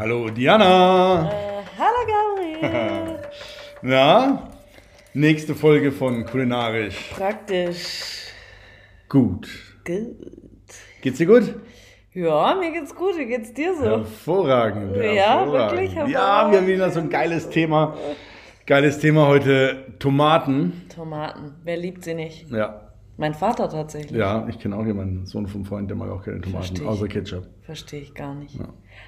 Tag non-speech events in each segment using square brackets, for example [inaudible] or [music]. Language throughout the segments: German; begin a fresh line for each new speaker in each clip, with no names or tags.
Hallo Diana.
Äh, hallo Gabriel. [laughs]
Na, nächste Folge von Kulinarisch.
Praktisch.
Gut.
Gut.
Geht's dir gut?
Ja, mir geht's gut. Wie geht's dir so?
Hervorragend.
Ja,
hervorragend.
wirklich
Ja, wir haben wieder so ein geiles Thema. Geiles Thema heute, Tomaten.
Tomaten. Wer liebt sie nicht?
Ja,
Mein Vater tatsächlich.
ja, ich kenne auch jemanden, Sohn vom Freund, der mag auch keine Tomaten,
Versteh
außer Ketchup.
Verstehe ich gar nicht.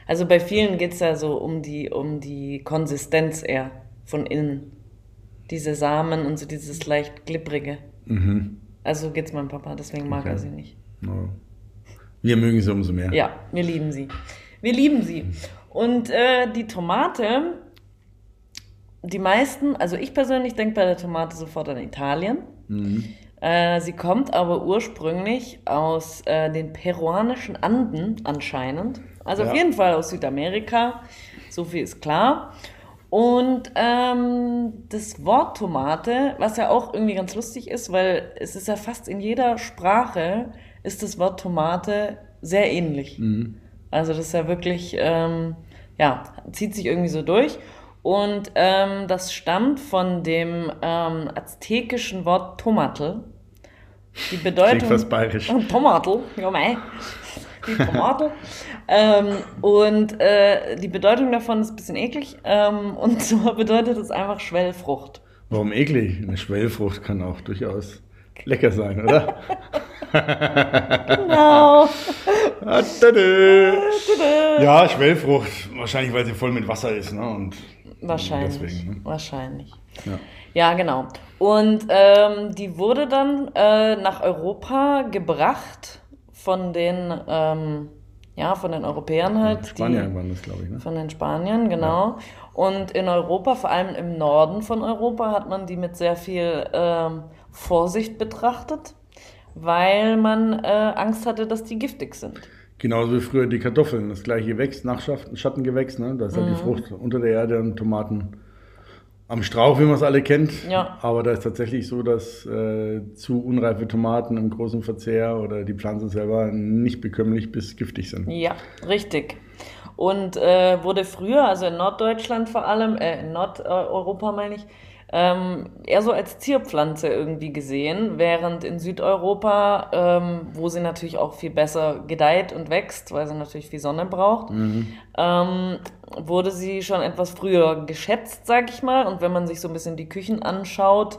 Also bei vielen geht's ja so um die, um die Konsistenz eher von innen. Diese Samen und so dieses leicht glibbrige. Also geht's meinem Papa, deswegen mag
Mhm. Okay.
er sie nicht.
Ja. Wir mögen sie umso mehr.
Ja, wir lieben sie. Wir lieben sie. Und äh, die Tomate, die meisten, also ich persönlich denke bei der Tomate sofort an Italien. Äh, sie kommt aber ursprünglich aus äh, den peruanischen Anden anscheinend. Also auf
Ja.
jeden Fall aus Südamerika. So viel ist klar. Und ähm, das Wort Tomate, was ja auch irgendwie ganz lustig ist, weil es ist ja fast in jeder Sprache ist das Wort Tomate sehr ähnlich. Also das ist ja wirklich, ähm, ja, zieht sich irgendwie so durch. Und ähm, das stammt von dem ähm, aztekischen Wort Tomatl. Die Bedeutung.
Klingt bayerisch. [laughs]
Tomatl, ja mei. Die Tomatl. ähm, und äh, die Bedeutung davon ist ein bisschen eklig. Ähm, und zwar bedeutet es einfach Schwellfrucht.
Warum eklig? Eine Schwellfrucht kann auch durchaus lecker sein, oder? [laughs]
Genau.
Ah, ja, Schwellfrucht. Wahrscheinlich, weil sie voll mit Wasser ist, ne? Und
Wahrscheinlich.
Deswegen, ne?
Wahrscheinlich.
Ja.
Ja, genau. Und ähm, die wurde dann äh, nach Europa gebracht von den, ähm, ja, von den Europäern halt.
Spanier
die,
waren das, glaube ich, ne?
Von den Spaniern, genau. Und in Europa, vor allem im Norden von Europa, hat man die mit sehr viel ähm, Vorsicht betrachtet, weil man äh, Angst hatte, dass die giftig sind.
Genauso wie früher die Kartoffeln. Das gleiche Gewächs, Nachschaft- Schattengewächs, ne? Da ist halt
Mhm.
die Frucht unter der Erde und Tomaten am Strauch, wie man es alle kennt.
Ja.
Aber da ist tatsächlich so, dass äh, zu unreife Tomaten im großen Verzehr oder die Pflanzen selber nicht bekömmlich bis giftig sind.
Ja, richtig. Und äh, wurde früher, also in Norddeutschland vor allem, äh, in Nordeuropa meine ich, ähm, eher so als Zierpflanze irgendwie gesehen, während in Südeuropa, ähm, wo sie natürlich auch viel besser gedeiht und wächst, weil sie natürlich viel Sonne braucht, ähm, wurde sie schon etwas früher geschätzt, sag ich mal. Und wenn man sich so ein bisschen die Küchen anschaut,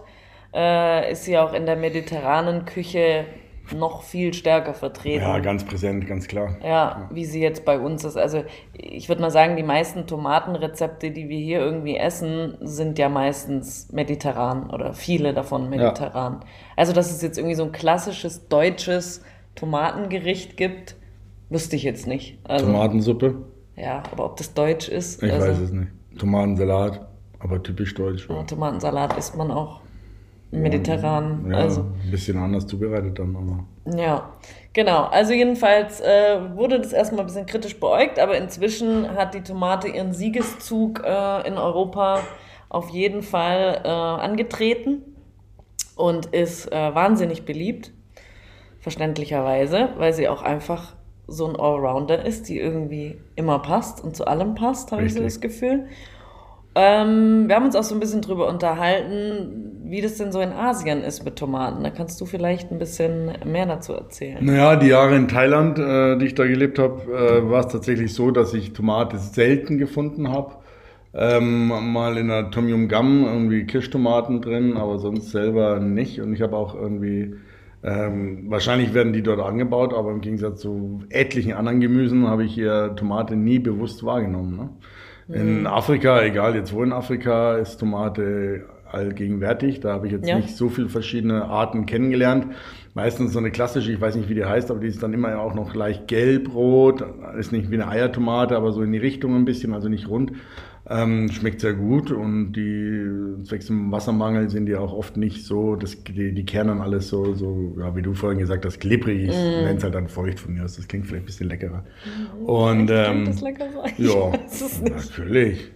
äh, ist sie auch in der mediterranen Küche noch viel stärker vertreten.
Ja, ganz präsent, ganz klar.
Ja, wie sie jetzt bei uns ist. Also ich würde mal sagen, die meisten Tomatenrezepte, die wir hier irgendwie essen, sind ja meistens mediterran oder viele davon mediterran. Also dass es jetzt irgendwie so ein klassisches deutsches Tomatengericht gibt, wüsste ich jetzt nicht. Also,
Tomatensuppe?
Ja, aber ob das deutsch ist,
Ich
also,
weiß es nicht. Tomatensalat, aber typisch deutsch.
ja, Tomatensalat isst man auch mediterran.
Ja,
Also
ein bisschen anders zubereitet dann, aber.
Ja, genau. Also jedenfalls äh, wurde das erstmal ein bisschen kritisch beäugt, aber inzwischen hat die Tomate ihren Siegeszug äh, in Europa auf jeden Fall äh, angetreten und ist äh, wahnsinnig beliebt, verständlicherweise, weil sie auch einfach so ein Allrounder ist, die irgendwie immer passt und zu allem passt, habe ich so das Gefühl. Ähm, wir haben uns auch so ein bisschen drüber unterhalten, wie das denn so in Asien ist mit Tomaten. Da kannst du vielleicht ein bisschen mehr dazu erzählen.
Naja, die Jahre in Thailand, äh, die ich da gelebt habe, äh, war es tatsächlich so, dass ich Tomate selten gefunden habe. Ähm, mal in der Tom Yum Gum irgendwie Kirschtomaten drin, aber sonst selber nicht. Und ich habe auch irgendwie, ähm, wahrscheinlich werden die dort angebaut, aber im Gegensatz zu etlichen anderen Gemüsen habe ich hier Tomate nie bewusst wahrgenommen. Ne? In Afrika, egal jetzt wo in Afrika, ist Tomate allgegenwärtig. Da habe ich jetzt
Ja.
nicht so viele verschiedene Arten kennengelernt. Meistens so eine klassische, ich weiß nicht, wie die heißt, aber die ist dann immer auch noch leicht gelb-rot. Ist nicht wie eine Eiertomate, aber so in die Richtung ein bisschen, also nicht rund. Ähm, schmeckt sehr gut und die zwecks dem Wassermangel sind die auch oft nicht so, das, die, die kernen alles so, so ja, wie du vorhin gesagt hast, glibberig. Ich nenne es halt dann feucht von mir aus. Das klingt vielleicht ein bisschen leckerer. Und
Könnte
ähm,
das lecker sein? [laughs]
Ja,
weiß es nicht.
natürlich.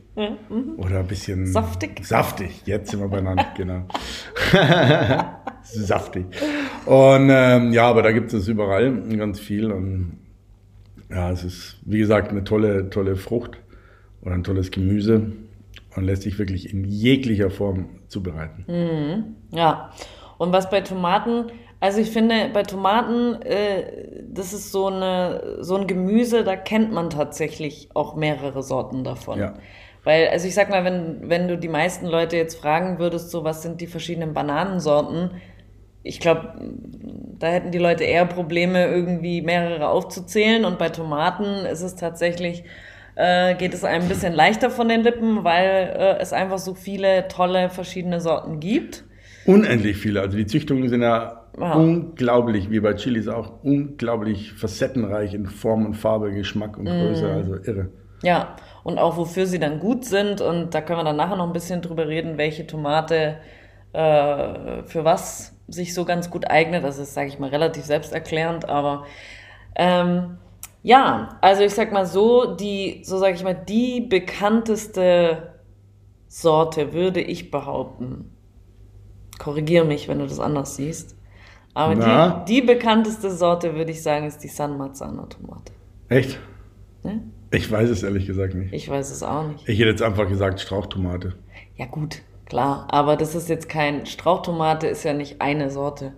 Oder ein bisschen
Saftig?
Saftig, jetzt sind wir beieinander, genau. [laughs] Saftig. Und ähm, ja, aber da gibt es überall ganz viel. Und ja, es ist, wie gesagt, eine tolle, tolle Frucht. Oder ein tolles Gemüse und lässt sich wirklich in jeglicher Form zubereiten.
Mhm. Ja, und was bei Tomaten, also ich finde, bei Tomaten, äh, das ist so, eine, so ein Gemüse, da kennt man tatsächlich auch mehrere Sorten davon.
Ja.
Weil, also ich sag mal, wenn, wenn du die meisten Leute jetzt fragen würdest, so was sind die verschiedenen Bananensorten, ich glaube, da hätten die Leute eher Probleme, irgendwie mehrere aufzuzählen. Und bei Tomaten ist es tatsächlich, äh, geht es einem ein bisschen leichter von den Lippen, weil äh, es einfach so viele tolle verschiedene Sorten gibt.
Unendlich viele. Also die Züchtungen sind ja,
Ja.
unglaublich, wie bei Chilis auch, unglaublich facettenreich in Form und Farbe, Geschmack und Größe. Also irre.
Ja, und auch wofür sie dann gut sind. Und da können wir dann nachher noch ein bisschen drüber reden, welche Tomate äh, für was sich so ganz gut eignet. Das ist, sage ich mal, relativ selbsterklärend, aber ähm, ja, also ich sag mal so, die, so sage ich mal, die bekannteste Sorte würde ich behaupten. Korrigiere mich, wenn du das anders siehst. Aber
Na?
die, die bekannteste Sorte, würde ich sagen, ist die San Marzano Tomate.
Echt?
Ne?
Ich weiß es ehrlich gesagt nicht.
Ich weiß es auch nicht.
Ich hätte jetzt einfach gesagt Strauchtomate.
Ja gut, klar, aber das ist jetzt kein Strauchtomate, ist ja nicht eine Sorte.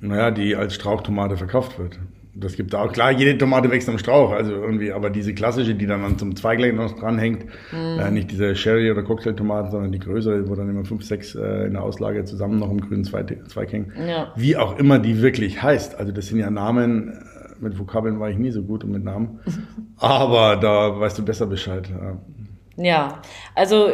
Naja, die als Strauchtomate verkauft wird. Das gibt auch, klar, jede Tomate wächst am Strauch, also irgendwie, aber diese klassische, die dann an zum Zweiglein noch dranhängt, äh, nicht diese Sherry- oder Cocktailtomaten, sondern die größere, wo dann immer fünf, sechs äh, in der Auslage zusammen noch im grünen Zweig, Zweig hängen.
Ja.
Wie auch immer die wirklich heißt. Also das sind ja Namen, äh, mit Vokabeln war ich nie so gut und mit Namen. [laughs] aber da weißt du besser Bescheid. Ja.
Ja, also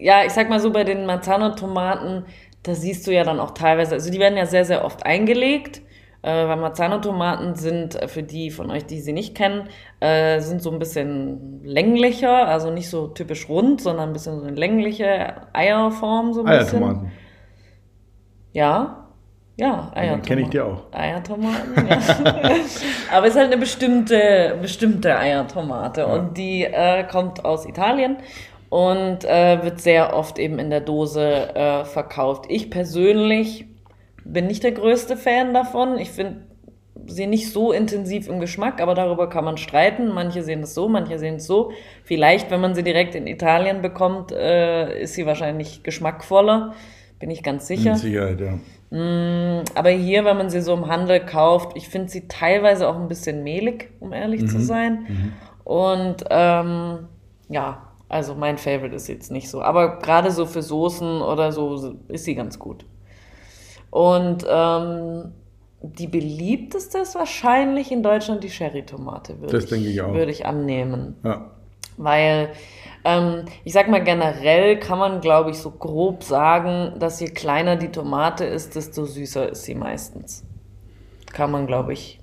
ja, ich sag mal so, bei den Marzano-Tomaten, da siehst du ja dann auch teilweise, also die werden ja sehr, sehr oft eingelegt. Äh, weil Marzano-Tomaten sind, äh, für die von euch, die sie nicht kennen, äh, sind so ein bisschen länglicher, also nicht so typisch rund, sondern ein bisschen so eine längliche Eierform, so ein bisschen.
Eiertomaten.
Ja, ja, Eiertomaten.
Kenne ich dir auch.
Eiertomaten, ja. [laughs] Aber es ist halt eine bestimmte, bestimmte Eiertomate und die äh, kommt aus Italien und äh, wird sehr oft eben in der Dose äh, verkauft. Ich persönlich bin nicht der größte Fan davon. Ich finde sie nicht so intensiv im Geschmack, aber darüber kann man streiten. Manche sehen es so, manche sehen es so. Vielleicht, wenn man sie direkt in Italien bekommt, äh, ist sie wahrscheinlich geschmackvoller. Bin ich ganz sicher.
Mit Sicherheit, ja.
Aber hier, wenn man sie so im Handel kauft, ich finde sie teilweise auch ein bisschen mehlig, um ehrlich zu sein. Und ähm, ja, also mein Favorite ist jetzt nicht so. Aber gerade so für Soßen oder so ist sie ganz gut. Und ähm, die beliebteste ist wahrscheinlich in Deutschland die Cherry-Tomate, würde
Das denke ich auch.
würde ich annehmen.
ja.
Weil, ähm, ich sag mal, generell kann man, glaube ich, so grob sagen, dass je kleiner die Tomate ist, desto süßer ist sie meistens. Kann man, glaube ich,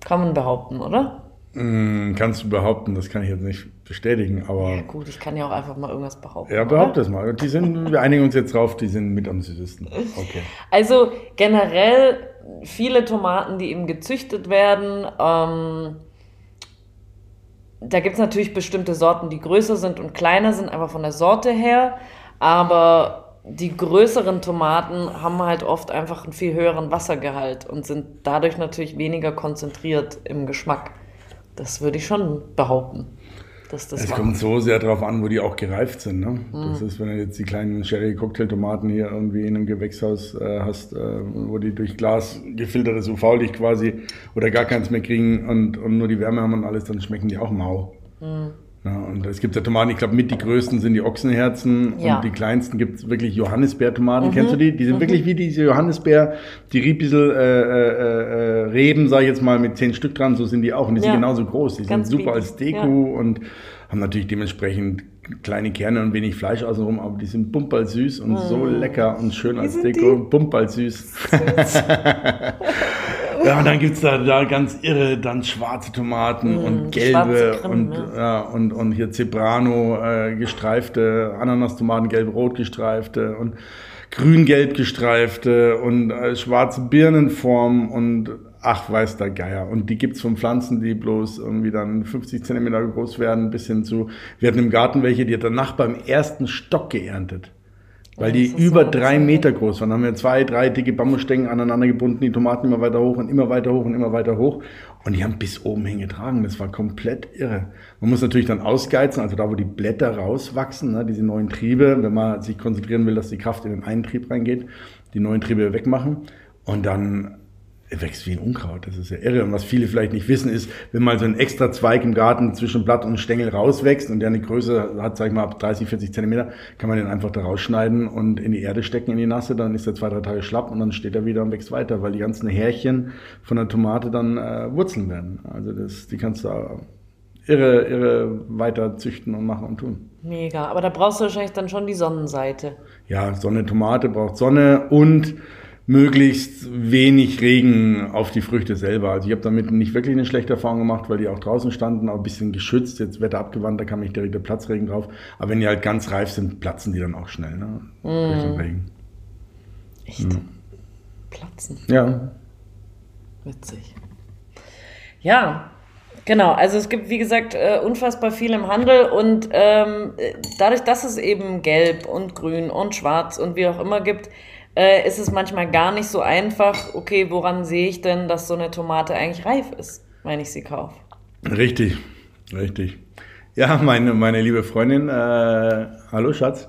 kann man behaupten, oder?
Hm, Kannst du behaupten, das kann ich jetzt nicht bestätigen, aber
Ja, gut, ich kann ja auch einfach mal irgendwas behaupten.
ja, behaupte es mal. Die sind, wir einigen uns jetzt drauf, die sind mit am süßesten. Okay. [laughs]
Also generell viele Tomaten, die eben gezüchtet werden. Ähm, da gibt es natürlich bestimmte Sorten, die größer sind und kleiner sind, einfach von der Sorte her. Aber die größeren Tomaten haben halt oft einfach einen viel höheren Wassergehalt und sind dadurch natürlich weniger konzentriert im Geschmack. Das würde ich schon behaupten, dass das
Es
war.
kommt so sehr drauf an, wo die auch gereift sind. Ne?
Mhm.
Das ist, wenn du jetzt die kleinen Sherry-Cocktailtomaten hier irgendwie in einem Gewächshaus äh, hast, äh, wo die durch Glas gefiltertes UV-Licht quasi oder gar keins mehr kriegen und, und nur die Wärme haben und alles, dann schmecken die auch mau.
Mhm.
Ja, und es gibt ja Tomaten, ich glaube, mit die größten sind die Ochsenherzen
Ja.
und die kleinsten gibt es wirklich Johannisbeertomaten. Kennst du die? Die sind wirklich wie diese Johannisbeer, die Riebissel äh, äh, äh, Reben, sag ich jetzt mal, mit zehn Stück dran, so sind die auch. Und die
Ja.
sind genauso groß. Die
Ganz
sind super als Deko und haben natürlich dementsprechend kleine Kerne und wenig Fleisch außenrum, aber die sind bumperl süß und so lecker und schön als Deko. Bumperl süß. [laughs] [laughs] Ja, und dann gibt's da, da ganz irre, dann schwarze Tomaten und
die schwarze
gelbe
Krim,
und,
ne?
ja, und, und hier Zebrano äh, gestreifte, Ananastomaten gelb-rot gestreifte und grün-gelb gestreifte und äh, schwarze Birnenform und ach, weiß der Geier. Und die gibt's von Pflanzen, die bloß irgendwie dann 50 Zentimeter groß werden, bis hin zu, wir hatten im Garten welche, die hat der Nachbar im ersten Stock geerntet. Weil die über so drei Meter groß waren. Dann haben wir zwei, drei dicke Bambusstängel aneinander gebunden, die Tomaten immer weiter hoch und immer weiter hoch und immer weiter hoch. Und die haben bis oben hingetragen. Das war komplett irre. Man muss natürlich dann ausgeizen, also da, wo die Blätter rauswachsen, ne, diese neuen Triebe, wenn man sich konzentrieren will, dass die Kraft in den einen Trieb reingeht, die neuen Triebe wegmachen. Und dann wächst wie ein Unkraut. Das ist ja irre. Und was viele vielleicht nicht wissen, ist, wenn mal so ein extra Zweig im Garten zwischen Blatt und Stängel rauswächst und der eine Größe hat, sag ich mal, ab 30, 40 Zentimeter, kann man den einfach da rausschneiden und in die Erde stecken, in die Nasse. Dann ist er zwei, drei Tage schlapp und dann steht er wieder und wächst weiter, weil die ganzen Härchen von der Tomate dann äh, Wurzeln werden. Also das, die kannst du irre, irre weiter züchten und machen und tun.
Mega. Aber da brauchst du wahrscheinlich dann schon die Sonnenseite.
Ja, Sonne, Tomate braucht Sonne und möglichst wenig Regen auf die Früchte selber. Also ich habe damit nicht wirklich eine schlechte Erfahrung gemacht, weil die auch draußen standen, auch ein bisschen geschützt, jetzt Wetter abgewandt, da kam nicht direkt der Platzregen drauf. Aber wenn die halt ganz reif sind, platzen die dann auch schnell, ne? Mm. Durch den Regen.
Echt? Mhm. Platzen?
Ja.
Witzig. Ja, Genau, also es gibt, wie gesagt, äh, unfassbar viel im Handel und ähm, dadurch, dass es eben gelb und grün und schwarz und wie auch immer gibt, äh, ist es manchmal gar nicht so einfach, okay, woran sehe ich denn, dass so eine Tomate eigentlich reif ist, wenn ich sie kaufe?
Richtig, richtig. Ja, meine, meine liebe Freundin, äh, hallo Schatz,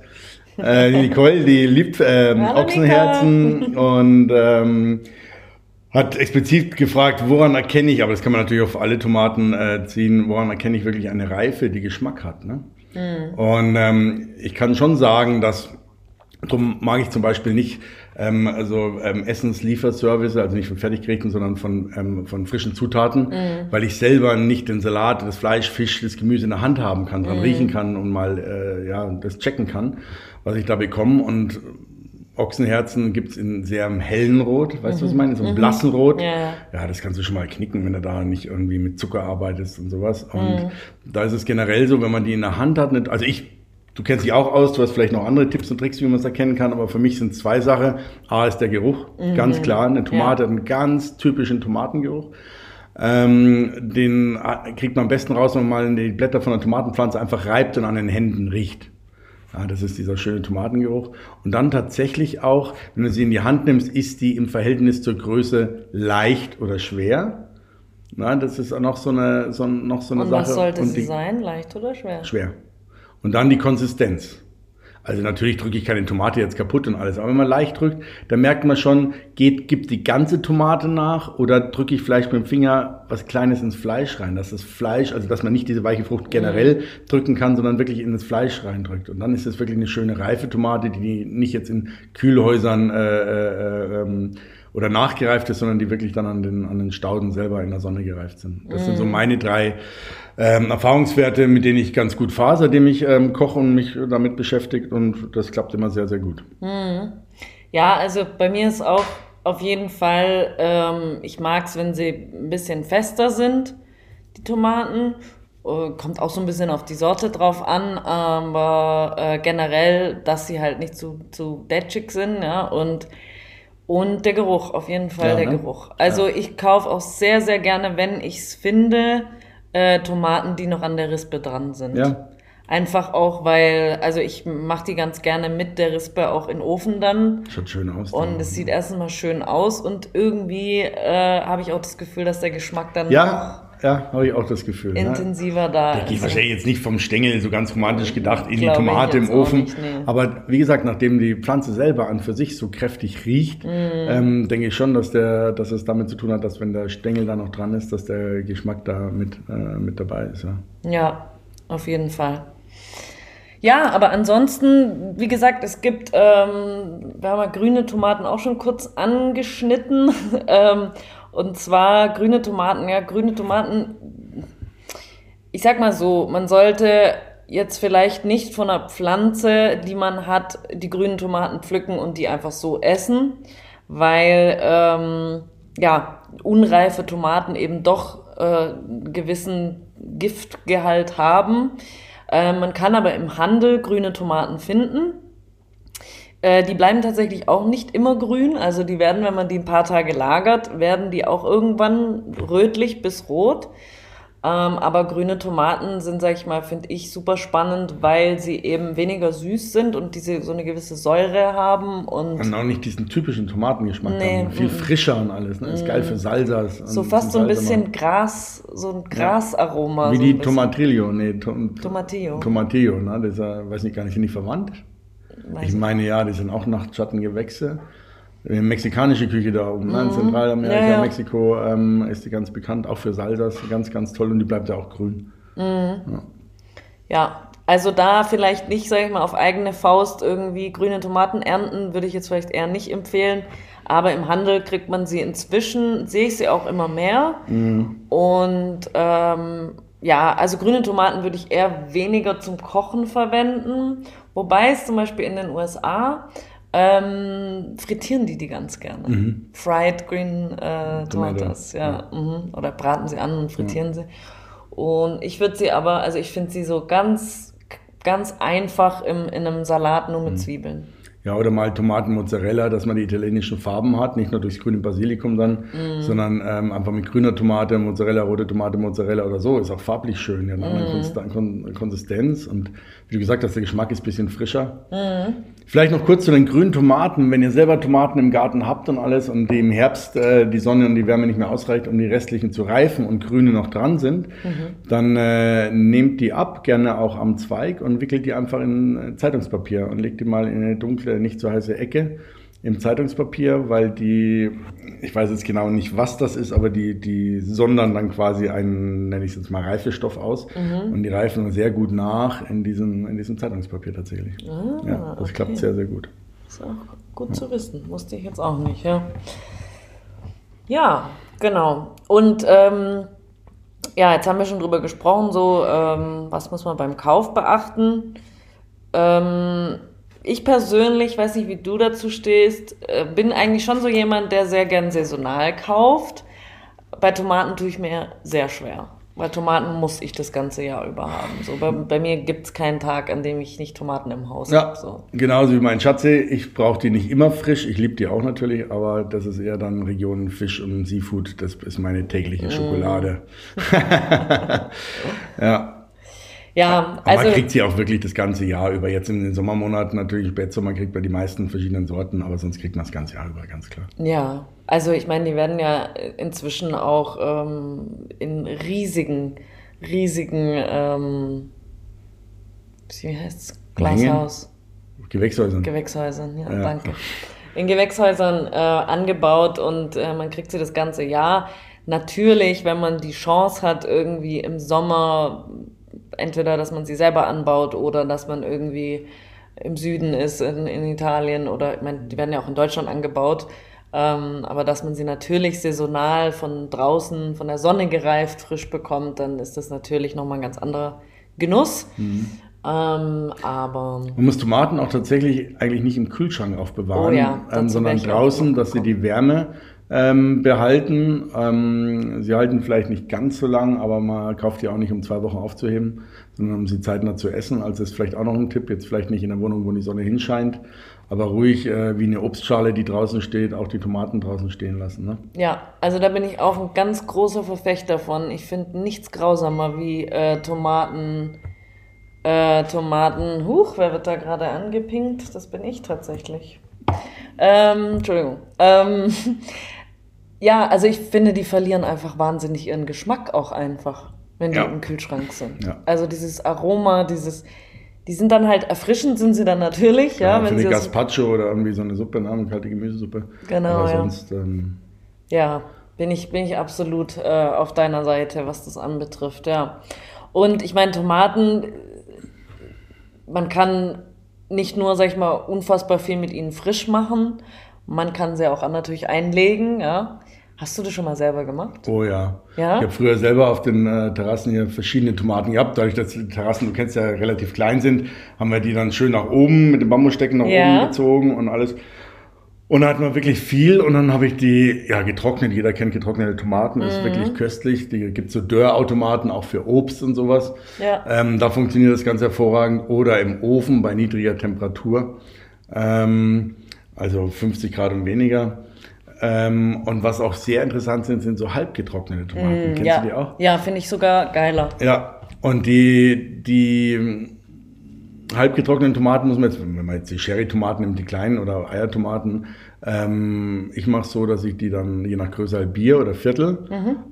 äh, Nicole, die liebt ähm, Ochsenherzen und ähm, hat explizit gefragt, woran erkenne ich, aber das kann man natürlich auf alle Tomaten äh, ziehen, woran erkenne ich wirklich eine Reife, die Geschmack hat. Ne? Mhm. Und ähm, ich kann schon sagen, dass Darum mag ich zum Beispiel nicht ähm, also ähm, Essenslieferservice, also nicht von Fertiggerichten, sondern von, ähm, von frischen Zutaten, mm. weil ich selber nicht den Salat, das Fleisch, Fisch, das Gemüse in der Hand haben kann, dran mm. riechen kann und mal äh, ja das checken kann, was ich da bekomme. Und Ochsenherzen gibt's in sehr hellen Rot, weißt du, was ich mhm. meine? So einem mhm. blassen Rot. Ja. ja, das kannst du schon mal knicken, wenn du da nicht irgendwie mit Zucker arbeitest und sowas. Und mhm. da ist es generell so, wenn man die in der Hand hat, also ich Du kennst dich auch aus, du hast vielleicht noch andere Tipps und Tricks, wie man es erkennen kann, aber für mich sind zwei Sachen. A ist der Geruch, mhm. ganz klar. Eine Tomate ja. hat einen ganz typischen Tomatengeruch. Ähm, den äh, kriegt man am besten raus, wenn man mal die Blätter von der Tomatenpflanze einfach reibt und an den Händen riecht. Ja, das ist dieser schöne Tomatengeruch. Und dann tatsächlich auch, wenn du sie in die Hand nimmst, ist die im Verhältnis zur Größe leicht oder schwer. Na, das ist auch noch so eine, so, noch so eine
und
Sache.
Was sollte sie sein, leicht oder schwer?
Schwer. Und dann die Konsistenz. Also natürlich drücke ich keine Tomate jetzt kaputt und alles, aber wenn man leicht drückt, dann merkt man schon, geht, gibt die ganze Tomate nach oder drücke ich vielleicht mit dem Finger was Kleines ins Fleisch rein, dass das Fleisch, also dass man nicht diese weiche Frucht generell mhm. drücken kann, sondern wirklich in das Fleisch reindrückt. Und dann ist es wirklich eine schöne reife Tomate, die nicht jetzt in Kühlhäusern äh, äh, ähm, oder nachgereift ist, sondern die wirklich dann an den, an den Stauden selber in der Sonne gereift sind. Das mm. sind so mhm. meine drei ähm, Erfahrungswerte, mit denen ich ganz gut fahre, seitdem ich ähm, koche und mich damit beschäftigt und das klappt immer sehr, sehr gut.
Mm. Ja, also bei mir ist auch auf jeden Fall, ähm, ich mag es, wenn sie ein bisschen fester sind, die Tomaten. Äh, kommt auch so ein bisschen auf die Sorte drauf an, aber äh, generell, dass sie halt nicht zu, zu detschig sind, ja, und und der Geruch, auf jeden Fall ja, der ne? Geruch. Also ja. ich kaufe auch sehr, sehr gerne, wenn ich es finde, äh, Tomaten, die noch an der Rispe dran sind. Ja. Einfach auch, weil, also ich mache die ganz gerne mit der Rispe auch in den Ofen dann.
Schaut schön aus.
Und es sieht erstens mal schön aus und irgendwie äh, habe ich auch das Gefühl, dass der Geschmack dann
ja ja, habe ich auch das Gefühl.
Ne? Intensiver ne? da.
Der geht wahrscheinlich jetzt nicht vom Stängel so ganz romantisch gedacht in die Tomate im Ofen. Nicht, nee. Aber wie gesagt, nachdem die Pflanze selber an für sich so kräftig riecht, mm. ähm, denke ich schon, dass, der, dass es damit zu tun hat, dass wenn der Stängel da noch dran ist, dass der Geschmack da mit, äh, mit dabei ist. Ja.
ja, auf jeden Fall. Ja, aber ansonsten, wie gesagt, es gibt, ähm, wir haben ja grüne Tomaten auch schon kurz angeschnitten. [laughs] ähm, und zwar grüne Tomaten, ja, grüne Tomaten. Ich sag mal so, man sollte jetzt vielleicht nicht von einer Pflanze, die man hat, die grünen Tomaten pflücken und die einfach so essen, weil ähm, ja unreife Tomaten eben doch äh, gewissen Giftgehalt haben. Äh, man kann aber im Handel grüne Tomaten finden äh, die bleiben tatsächlich auch nicht immer grün. Also die werden, wenn man die ein paar Tage lagert, werden die auch irgendwann rötlich bis rot. Ähm, aber grüne Tomaten sind, sag ich mal, finde ich super spannend, weil sie eben weniger süß sind und diese so eine gewisse Säure haben und,
Und auch nicht diesen typischen Tomatengeschmack
Nee,
haben. Viel
mm,
frischer und alles. Ne? Ist geil für Salsas.
so fast so ein bisschen
machen.
Gras, so ein Grasaroma.
Wie
so
die. Tomatrillo. Nee, Tom,
Tomatillo.
Tomatillo, ne? Das ist, ja, weiß nicht gar nicht, sind die verwandt?
Weiß
Ich meine, ja, die sind auch Nachtschattengewächse. Mexikanische Küche da oben, ne? in Zentralamerika,
Mhm. Ja, ja.
Mexiko ähm, ist die ganz bekannt, auch für Salsas, ganz, ganz toll und die bleibt ja auch grün.
Ja, also da vielleicht nicht, sag ich mal, auf eigene Faust irgendwie grüne Tomaten ernten, würde ich jetzt vielleicht eher nicht empfehlen. Aber im Handel kriegt man sie inzwischen, sehe ich sie auch immer mehr. Und ähm, ja, also grüne Tomaten würde ich eher weniger zum Kochen verwenden. Wobei es zum Beispiel in den USA ähm, frittieren die die ganz gerne. Fried Green äh, Tomatoes, ja. Mhm. Oder braten sie an und frittieren sie. Und ich würde sie aber, also ich finde sie so ganz, ganz einfach im, in einem Salat nur mit Zwiebeln.
Ja, oder mal Tomaten-Mozzarella, dass man die italienischen Farben hat, nicht nur durchs grüne Basilikum dann,
Mhm.
sondern ähm, einfach mit grüner Tomate, Mozzarella, rote Tomate, Mozzarella oder so. Ist auch farblich schön, ja, Kon Konsistenz und wie du gesagt hast, der Geschmack ist ein bisschen frischer.
Mhm.
Vielleicht noch kurz zu den grünen Tomaten. Wenn ihr selber Tomaten im Garten habt und alles und die im Herbst äh, die Sonne und die Wärme nicht mehr ausreicht, um die restlichen zu reifen und grüne noch dran sind, dann äh, nehmt die ab, gerne auch am Zweig und wickelt die einfach in äh, Zeitungspapier und legt die mal in eine dunkle, nicht so heiße Ecke im Zeitungspapier, weil die, ich weiß jetzt genau nicht, was das ist, aber die, die sondern dann quasi einen, nenne ich es jetzt mal, Reifestoff aus und die reifen sehr gut nach in diesem, in diesem Zeitungspapier tatsächlich. ja, das
okay.
klappt sehr, sehr gut.
Ist auch gut zu wissen. Wusste ich jetzt auch nicht, ja. Ja, genau. Und ähm, ja, jetzt haben wir schon drüber gesprochen, so ähm, was muss man beim Kauf beachten. Ähm, ich persönlich, weiß nicht, wie du dazu stehst, äh, bin eigentlich schon so jemand, der sehr gern saisonal kauft. Bei Tomaten tue ich mir sehr schwer. Bei Tomaten muss ich das ganze Jahr über haben. So, bei, bei mir gibt es keinen Tag, an dem ich nicht Tomaten im Haus
Ja,
habe. So.
genauso wie mein Schatzi. Ich brauche die nicht immer frisch. Ich liebe die auch natürlich, aber das ist eher dann Region Fisch und Seafood. Das ist meine tägliche Schokolade. [laughs] [laughs] ja.
Ja,
Aber
also
man kriegt sie auch wirklich das ganze Jahr über. Jetzt in den Sommermonaten natürlich, Spätsommer kriegt man die meisten verschiedenen Sorten, aber sonst kriegt man das ganze Jahr über, ganz klar.
Ja, also ich meine, die werden ja inzwischen auch ähm, in riesigen, riesigen, ähm, wie heißt's? Glashaus,
Gewächshäusern.
Gewächshäusern, ja,
Ja.
danke. In Gewächshäusern äh, angebaut und äh, man kriegt sie das ganze Jahr. Natürlich, wenn man die Chance hat, irgendwie im Sommer, entweder dass man sie selber anbaut oder dass man irgendwie im Süden ist, in, in Italien oder, ich meine, die werden ja auch in Deutschland angebaut, ähm, aber dass man sie natürlich saisonal von draußen, von der Sonne gereift, frisch bekommt, dann ist das natürlich nochmal ein ganz anderer Genuss. Ähm, aber
Man muss Tomaten auch tatsächlich eigentlich nicht im Kühlschrank aufbewahren,
Oh ja,
ähm, sondern draußen, dass sie die Wärme ähm, behalten. Ähm, sie halten vielleicht nicht ganz so lang, aber man kauft die auch nicht, um zwei Wochen aufzuheben, sondern um sie zeitnah zu essen. Also ist vielleicht auch noch ein Tipp, jetzt vielleicht nicht in der Wohnung, wo die Sonne hinscheint, aber ruhig äh, wie eine Obstschale, die draußen steht, auch die Tomaten draußen stehen lassen. Ne?
Ja, also da bin ich auch ein ganz großer Verfechter von. Ich finde nichts grausamer wie äh, Tomaten. Äh, Tomaten. Huch, wer wird da gerade angepinkt? Das bin ich tatsächlich. Ähm, Entschuldigung. Ähm, [laughs] ja, also ich finde, die verlieren einfach wahnsinnig ihren Geschmack auch einfach, wenn die
Ja.
im Kühlschrank sind.
Ja.
Also dieses Aroma, dieses. Die sind dann halt erfrischend, sind sie dann natürlich, ja,
für
wenn
eine
sie aus-
Gazpacho oder irgendwie so eine Suppe, ne? eine kalte Gemüsesuppe.
Genau,
aber
ja.
sonst, ähm,
Ja, bin ich, bin ich absolut äh, auf deiner Seite, was das anbetrifft, ja. Und ich meine, Tomaten, man kann nicht nur, sag ich mal, unfassbar viel mit ihnen frisch machen, man kann sie auch natürlich einlegen, ja. Hast du das schon mal selber gemacht?
Oh ja.
Ja?
Ich habe früher selber auf den äh, Terrassen hier verschiedene Tomaten gehabt. Dadurch, dass die Terrassen, du kennst ja, relativ klein sind, haben wir die dann schön nach oben mit den Bambusstecken nach
Ja.
oben gezogen und alles. Und da hatten wir wirklich viel und dann habe ich die ja getrocknet. Jeder kennt getrocknete Tomaten,
Mhm.
ist wirklich köstlich. Die gibt so Dörrautomaten auch für Obst und sowas.
Ja.
Ähm, da funktioniert das ganz hervorragend. Oder im Ofen bei niedriger Temperatur. Ähm, also 50 Grad und weniger. Ähm, und was auch sehr interessant sind, sind so halbgetrocknete Tomaten.
Mm,
Kennst
ja.
du die auch?
Ja, finde ich sogar geiler.
Ja, und die, die halbgetrockneten Tomaten muss man jetzt, wenn man jetzt die Sherry-Tomaten nimmt, die kleinen oder Eiertomaten, ähm, ich mache so, dass ich die dann je nach Größe halt Bier oder Viertel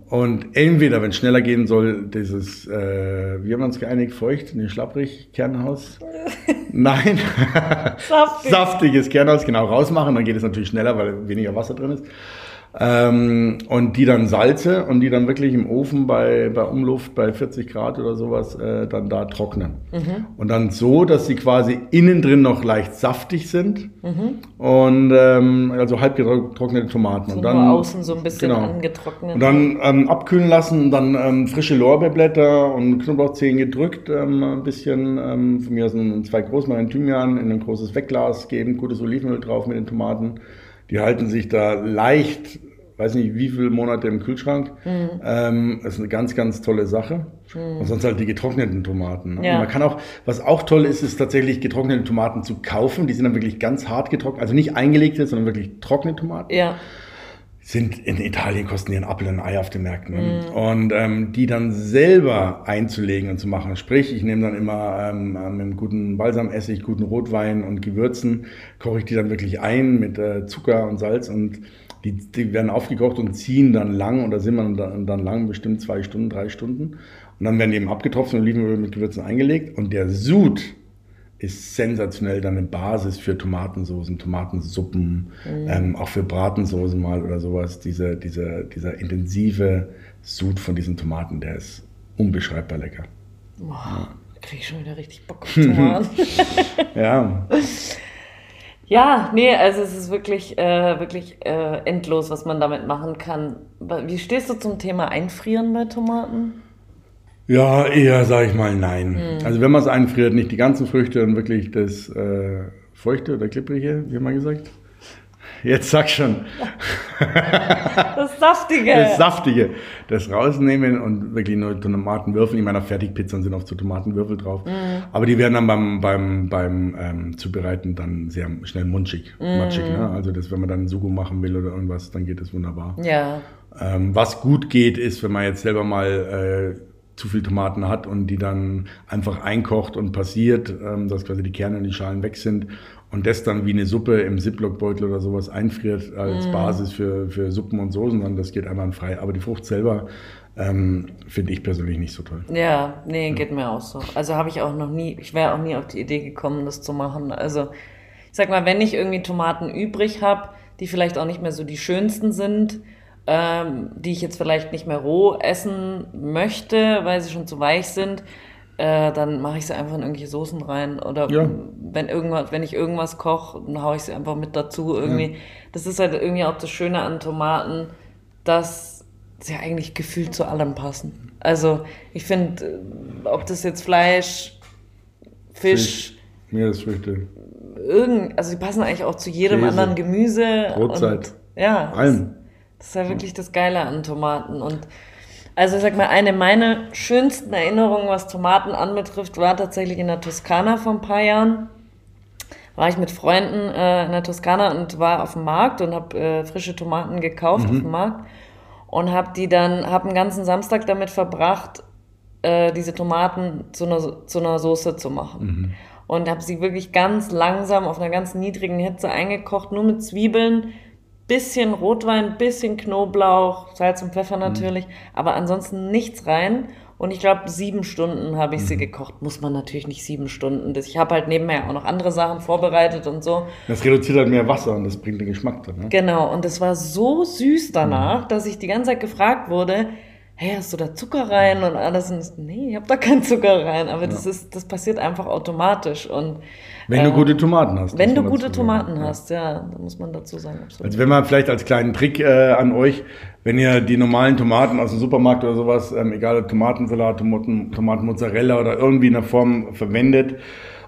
und entweder, wenn es schneller gehen soll, dieses, äh, wie haben wir uns geeinigt, feucht, nee, schlapprig, Kernhaus? Nein,
Saftig.
saftiges Kernhaus, genau, rausmachen, dann geht es natürlich schneller, weil weniger Wasser drin ist. Ähm, und die dann salze und die dann wirklich im Ofen bei, bei Umluft bei 40 Grad oder sowas äh, dann da trocknen.
Mhm.
Und dann so, dass sie quasi innen drin noch leicht saftig sind und ähm, also halb getrocknete Tomaten.
Mhm. So
und dann,
außen so ein bisschen
genau.
angetrocknet.
Und dann ähm, abkühlen lassen und dann ähm, frische Lorbeerblätter und Knoblauchzehen gedrückt, ähm, ein bisschen, ähm, von mir ein, zwei Großmarin Thymian in ein großes Wegglas geben, gutes Olivenöl drauf mit den Tomaten. Die halten sich da leicht, weiß nicht wie viele Monate im Kühlschrank.
Mhm.
Ähm, das ist eine ganz, ganz tolle Sache. Und sonst halt die getrockneten Tomaten. Ne?
Ja.
Man kann auch, was auch toll ist, ist tatsächlich getrocknete Tomaten zu kaufen. Die sind dann wirklich ganz hart getrocknet, also nicht eingelegte, sondern wirklich trockene Tomaten
ja,
sind in Italien kosten die ein Apfel und ein Ei auf den Märkten. Ne? Und ähm, die dann selber einzulegen und zu machen. Sprich, ich nehme dann immer ähm, mit einem guten Balsamessig, guten Rotwein und Gewürzen, koche ich die dann wirklich ein mit äh, Zucker und Salz und die, die werden aufgekocht und ziehen dann lang oder simmern dann, dann lang, bestimmt zwei Stunden, drei Stunden. Und dann werden die eben abgetropft und Olivenöl mit Gewürzen eingelegt. Und der Sud ist sensationell dann eine Basis für Tomatensoßen, Tomatensuppen, ähm, auch für Bratensoßen mal oder sowas. Diese, dieser, dieser intensive Sud von diesen Tomaten, der ist unbeschreibbar lecker.
Boah, da kriege ich schon wieder richtig Bock auf [laughs] Tomaten.
Ja, [laughs]
ja, nee, also es ist wirklich, äh, wirklich äh, endlos, was man damit machen kann. Wie stehst du zum Thema Einfrieren bei Tomaten?
ja eher sage ich mal nein.
Hm.
Also wenn man es einfriert, nicht die ganzen Früchte und wirklich das äh, Feuchte oder Klipprige, wie wir gesagt? Jetzt sag schon.
Das Saftige.
Das Saftige, das rausnehmen und wirklich nur Tomatenwürfel. In meiner Fertigpizzen sind oft so Tomatenwürfel drauf. Aber die werden dann beim, beim, beim ähm, Zubereiten dann sehr schnell munchig, matschig. Ne? Also das, wenn man dann Sugo machen will oder irgendwas, dann geht das wunderbar.
Ja,
Ähm, was gut geht, ist, wenn man jetzt selber mal äh, zu viel Tomaten hat und die dann einfach einkocht und passiert, ähm, dass quasi die Kerne und die Schalen weg sind und das dann wie eine Suppe im Ziploc-Beutel oder sowas einfriert als Basis für, für Suppen und Soßen, dann das geht einwandfrei. Aber die Frucht selber ähm, finde ich persönlich nicht so toll.
ja, nee, geht mir auch so. Also habe ich auch noch nie, ich wäre auch nie auf die Idee gekommen, das zu machen. Also ich sag mal, wenn ich irgendwie Tomaten übrig habe, die vielleicht auch nicht mehr so die schönsten sind, ähm, die ich jetzt vielleicht nicht mehr roh essen möchte, weil sie schon zu weich sind, äh, dann mache ich sie einfach in irgendwelche Soßen rein. Oder
Ja.
wenn irgendwas, wenn ich irgendwas koche, dann haue ich sie einfach mit dazu irgendwie. Das ist halt irgendwie auch das Schöne an Tomaten, dass sie eigentlich gefühlt zu allem passen. Also ich finde, äh, ob das jetzt Fleisch, Fisch,
Meeresfrüchte,
irgend, also die passen eigentlich auch zu jedem
Käse,
anderen Gemüse.
Brotzeit,
und, ja,
allem.
das ist ja wirklich das Geile an Tomaten. Und also ich sag mal, eine meiner schönsten Erinnerungen, was Tomaten anbetrifft, war tatsächlich in der Toskana vor ein paar Jahren. War ich mit Freunden äh, in der Toskana und war auf dem Markt und habe äh, frische Tomaten gekauft auf dem Markt und habe die dann, habe einen ganzen Samstag damit verbracht, äh, diese Tomaten zu einer, zu einer Soße zu machen. Und habe sie wirklich ganz langsam auf einer ganz niedrigen Hitze eingekocht, nur mit Zwiebeln, bisschen Rotwein, bisschen Knoblauch, Salz und Pfeffer natürlich, aber ansonsten nichts rein. Und ich glaube, sieben Stunden habe ich sie gekocht. Muss man natürlich nicht sieben Stunden. Ich habe halt nebenher auch noch andere Sachen vorbereitet und so.
Das reduziert halt mehr Wasser und das bringt den Geschmack drin. Ne?
Genau, und es war so süß danach, dass ich die ganze Zeit gefragt wurde, hey, hast du da Zucker rein und alles? Und ich, nee, ich habe da keinen Zucker rein, aber das ist, das passiert einfach automatisch. Und
Wenn du gute Tomaten hast.
wenn du gute
sagen.
Tomaten
Ja.
hast, ja, da muss man dazu sagen, absolut.
Also wenn man vielleicht als kleinen Trick äh, an euch, wenn ihr die normalen Tomaten aus dem Supermarkt oder sowas, ähm, egal ob Tomatensalat, Tomaten, Tomatenmozzarella oder irgendwie in der Form verwendet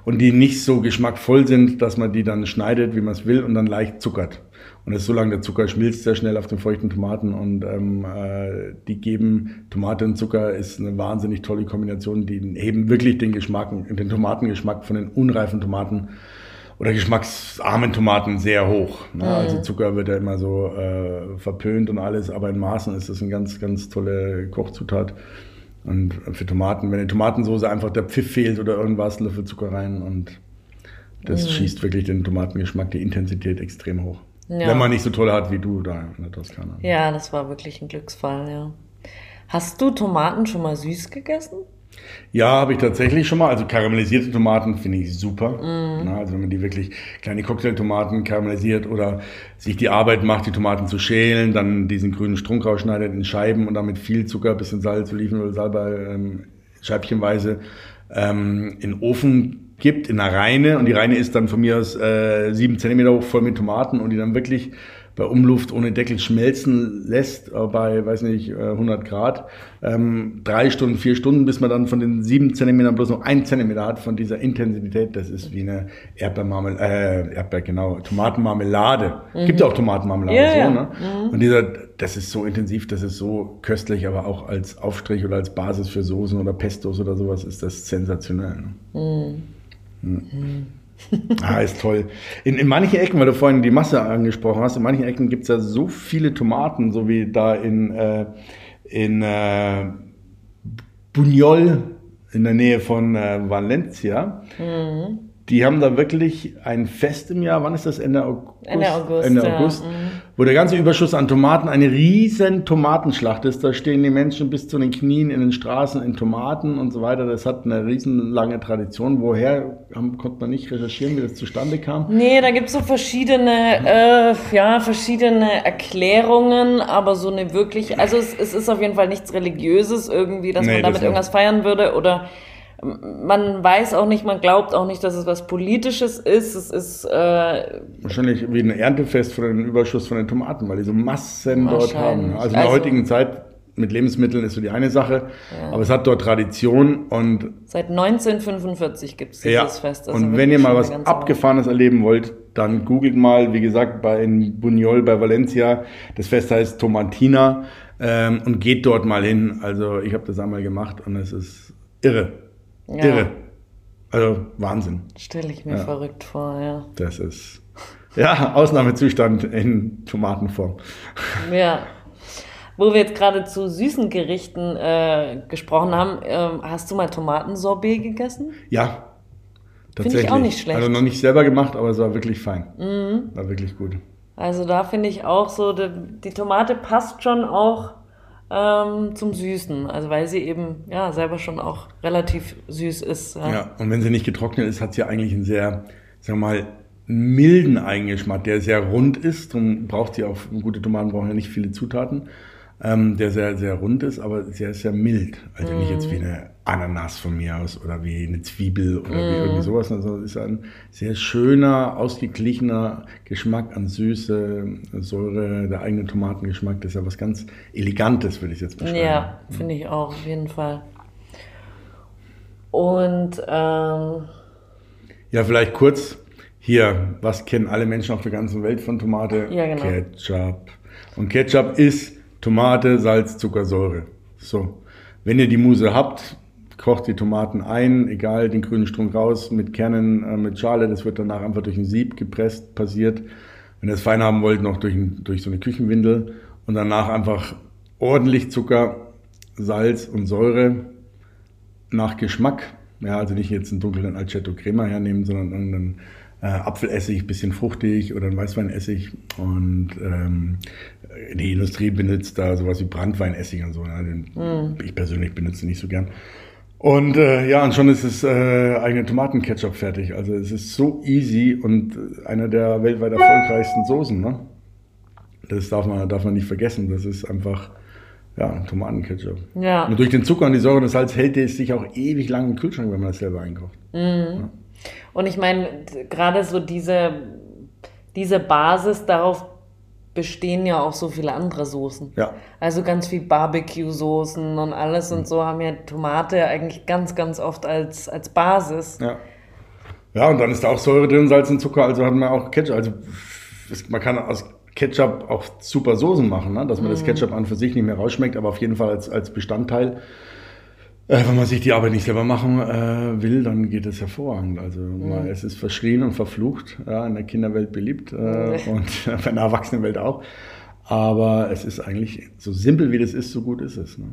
und die nicht so geschmackvoll sind, dass man die dann schneidet, wie man es will und dann leicht zuckert. Und das ist so lange, der Zucker schmilzt sehr schnell auf den feuchten Tomaten und ähm, äh, die geben, Tomate und Zucker ist eine wahnsinnig tolle Kombination, die heben wirklich den Geschmack, den Tomatengeschmack von den unreifen Tomaten oder geschmacksarmen Tomaten sehr hoch. Ne? Mhm. Also Zucker wird ja immer so äh, verpönt und alles, aber in Maßen ist das eine ganz, ganz tolle Kochzutat. Und für Tomaten, wenn in Tomatensoße einfach der Pfiff fehlt oder irgendwas, Löffel Zucker rein und das mhm. schießt wirklich den Tomatengeschmack, die Intensität extrem hoch. Ja. Wenn man nicht so toll hat wie du da in der Toskana.
Ja, das war wirklich ein Glücksfall, ja. Hast du Tomaten schon mal süß gegessen?
Ja, habe ich tatsächlich schon mal. Also karamellisierte Tomaten finde ich super. Mm. Na, also wenn man die wirklich kleine Cocktailtomaten karamellisiert oder sich die Arbeit macht, die Tomaten zu schälen, dann diesen grünen Strunk rausschneidet in Scheiben und damit viel Zucker, bisschen Salz, Olivenöl, Salbei, ähm, scheibchenweise ähm, in Ofen gibt, in einer Reine. Und die Reine ist dann von mir aus äh, sieben Zentimeter hoch voll mit Tomaten und die dann wirklich bei Umluft ohne Deckel schmelzen lässt, äh, bei, weiß nicht, 100 äh, Grad, ähm, drei Stunden, vier Stunden, bis man dann von den sieben Zentimetern bloß noch ein Zentimeter hat von dieser Intensität. Das ist wie eine Erdbeermarmelade, äh, Erdbeer, genau, Tomatenmarmelade. Mhm. Gibt ja auch Tomatenmarmelade, ja, so, ja. ne? Mhm. Und dieser, das ist so intensiv, das ist so köstlich, aber auch als Aufstrich oder als Basis für Soßen oder Pestos oder sowas ist das sensationell. Ne? Mhm. Mhm. ah, ist toll. In, in manchen Ecken, weil du vorhin die Masse angesprochen hast, in manchen Ecken gibt es ja so viele Tomaten, so wie da in, äh, in äh, Buñol in der Nähe von äh, Valencia. Mhm. Die haben da wirklich ein Fest im Jahr. Wann ist das? Ende August?
Ende August.
Ende August. Ja. Mhm wo der ganze Überschuss an Tomaten eine riesen Tomatenschlacht ist. Da stehen die Menschen bis zu den Knien in den Straßen in Tomaten und so weiter. Das hat eine riesen lange Tradition. Woher haben, konnte man nicht recherchieren, wie das zustande kam?
Nee, da gibt es so verschiedene, äh, ja, verschiedene Erklärungen, aber so eine wirklich, also es, es ist auf jeden Fall nichts Religiöses irgendwie, dass nee, man damit das irgendwas feiern würde oder man weiß auch nicht, man glaubt auch nicht, dass es was Politisches ist. Es ist
äh, wahrscheinlich wie ein Erntefest für den Überschuss von den Tomaten, weil die so Massen dort haben. Also in der also, heutigen Zeit mit Lebensmitteln ist so die eine Sache, ja. aber es hat dort Tradition und
seit 1945 gibt es dieses
ja,
Fest.
Also und wenn ihr mal was Abgefahrenes Woche. erleben wollt, dann googelt mal, wie gesagt, bei in Buñol bei Valencia. Das Fest heißt Tomatina ähm, und geht dort mal hin. Also ich habe das einmal gemacht und es ist irre. Ja. Irre. Also Wahnsinn.
Stelle ich mir ja. verrückt vor, ja.
Das ist ja Ausnahmezustand in Tomatenform.
Ja. Wo wir jetzt gerade zu süßen Gerichten äh, gesprochen haben, äh, hast du mal Tomatensorbet gegessen?
Ja.
Tatsächlich. Finde ich auch nicht schlecht.
Also noch nicht selber gemacht, aber es war wirklich fein. Mhm. War wirklich gut.
Also da finde ich auch so, die, die Tomate passt schon auch ähm, zum Süßen. Also weil sie eben ja selber schon auch relativ süß ist.
Ja, ja und wenn sie nicht getrocknet ist, hat sie eigentlich einen sehr, sagen wir mal, milden Eigengeschmack, der sehr rund ist. Darum braucht sie auch, gute Tomaten brauchen ja nicht viele Zutaten ähm, der sehr, sehr rund ist, aber sehr, sehr mild. Also mm. nicht jetzt wie mhm. eine Ananas von mir aus oder wie eine Zwiebel oder mm. wie irgendwie mhm. sowas. Also es ist ein sehr schöner, ausgeglichener Geschmack an Süße, Säure, der eigene Tomatengeschmack. Das ist ja was ganz Elegantes, würde ich jetzt beschreiben.
Ja, finde ich auch, auf jeden Fall. Und ähm
ja, vielleicht kurz hier, was kennen alle Menschen auf der ganzen Welt von Tomate?
Ja, genau.
Ketchup. Und Ketchup ist Tomate, Salz, Zucker, Säure. So. Wenn ihr die Muse habt, kocht die Tomaten ein, egal, den grünen Strunk raus, mit Kernen, äh, mit Schale, das wird danach einfach durch ein Sieb gepresst, passiert. Wenn ihr es fein haben wollt, noch durch, durch so eine Küchenwindel und danach einfach ordentlich Zucker, Salz und Säure nach Geschmack. Ja, also nicht jetzt einen dunklen Alcetto Crema hernehmen, sondern einen äh, Apfelessig, bisschen fruchtig oder ein Weißweinessig. Und ähm, die Industrie benutzt da sowas wie Brandweinessig und so. Ne? Den, mm. Ich persönlich benutze nicht so gern. Und äh, ja, und schon ist es äh, eigene Tomatenketchup fertig. Also es ist so easy und einer der weltweit erfolgreichsten Soßen. Ne? Das darf man, darf man nicht vergessen. Das ist einfach ja, Tomatenketchup. Ja. Und durch den Zucker und die Säure und das Salz hält es sich auch ewig lang im Kühlschrank, wenn man das selber einkauft. Mm. Ja.
Und ich meine, gerade so diese, diese Basis, darauf bestehen ja auch so viele andere Soßen.
Ja.
Also ganz viel Barbecue-Soßen und alles und so haben ja Tomate eigentlich ganz, ganz oft als, als Basis.
Ja. Ja, und dann ist da auch Säure drin, Salz und Zucker, also hat man auch Ketchup. Also man kann aus Ketchup auch super Soßen machen, ne? dass man mm. das mhm. Ketchup an für sich nicht mehr rausschmeckt, aber auf jeden Fall als, als Bestandteil Äh, wenn man sich die Arbeit nicht selber machen äh, will, dann geht es hervorragend. Also mhm. es ist verschrien und verflucht, ja, in der Kinderwelt beliebt äh, [laughs] und in der Erwachsenenwelt auch. Aber es ist eigentlich so simpel wie das ist, so gut ist es. Ne?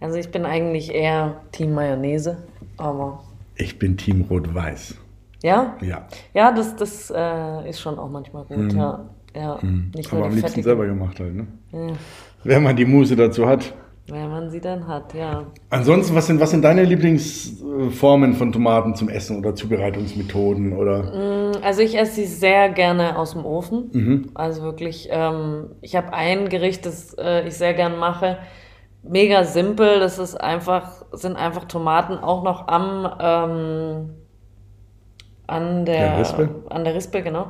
Also ich bin eigentlich eher Team Mayonnaise, aber.
Ich bin Team Rot-Weiß.
Ja?
Ja.
Ja, das, das äh, ist schon auch manchmal gut, mhm. ja. ja.
Mhm. Nicht aber am liebsten selber gemacht halt, ne? Ja. Wenn man die Muße dazu hat.
Wenn man sie dann hat, ja.
Ansonsten, was sind, was sind deine Lieblingsformen von Tomaten zum Essen oder Zubereitungsmethoden? Oder?
Mm, also ich esse sie sehr gerne aus dem Ofen. Mhm. Also wirklich, ähm, ich habe ein Gericht, das äh, ich sehr gern mache. Mega simpel, das ist einfach, sind einfach Tomaten auch noch am ähm, an der, der Rispe. An der Rispe, genau.